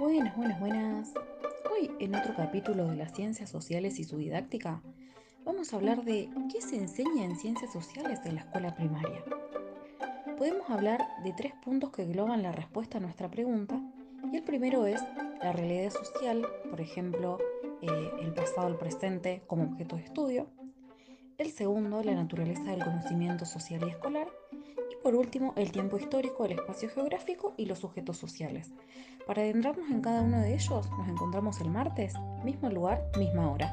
buenas, buenas. Hoy, en otro capítulo de las ciencias sociales y su didáctica, vamos a hablar de qué se enseña en ciencias sociales en la escuela primaria. Podemos hablar de tres puntos que engloban la respuesta a nuestra pregunta, y el primero es la realidad social, por ejemplo, eh, el pasado, el presente como objeto de estudio el segundo, la naturaleza del conocimiento social y escolar, y por último, el tiempo histórico, el espacio geográfico y los sujetos sociales. Para adentrarnos en cada uno de ellos, nos encontramos el martes, mismo lugar, misma hora.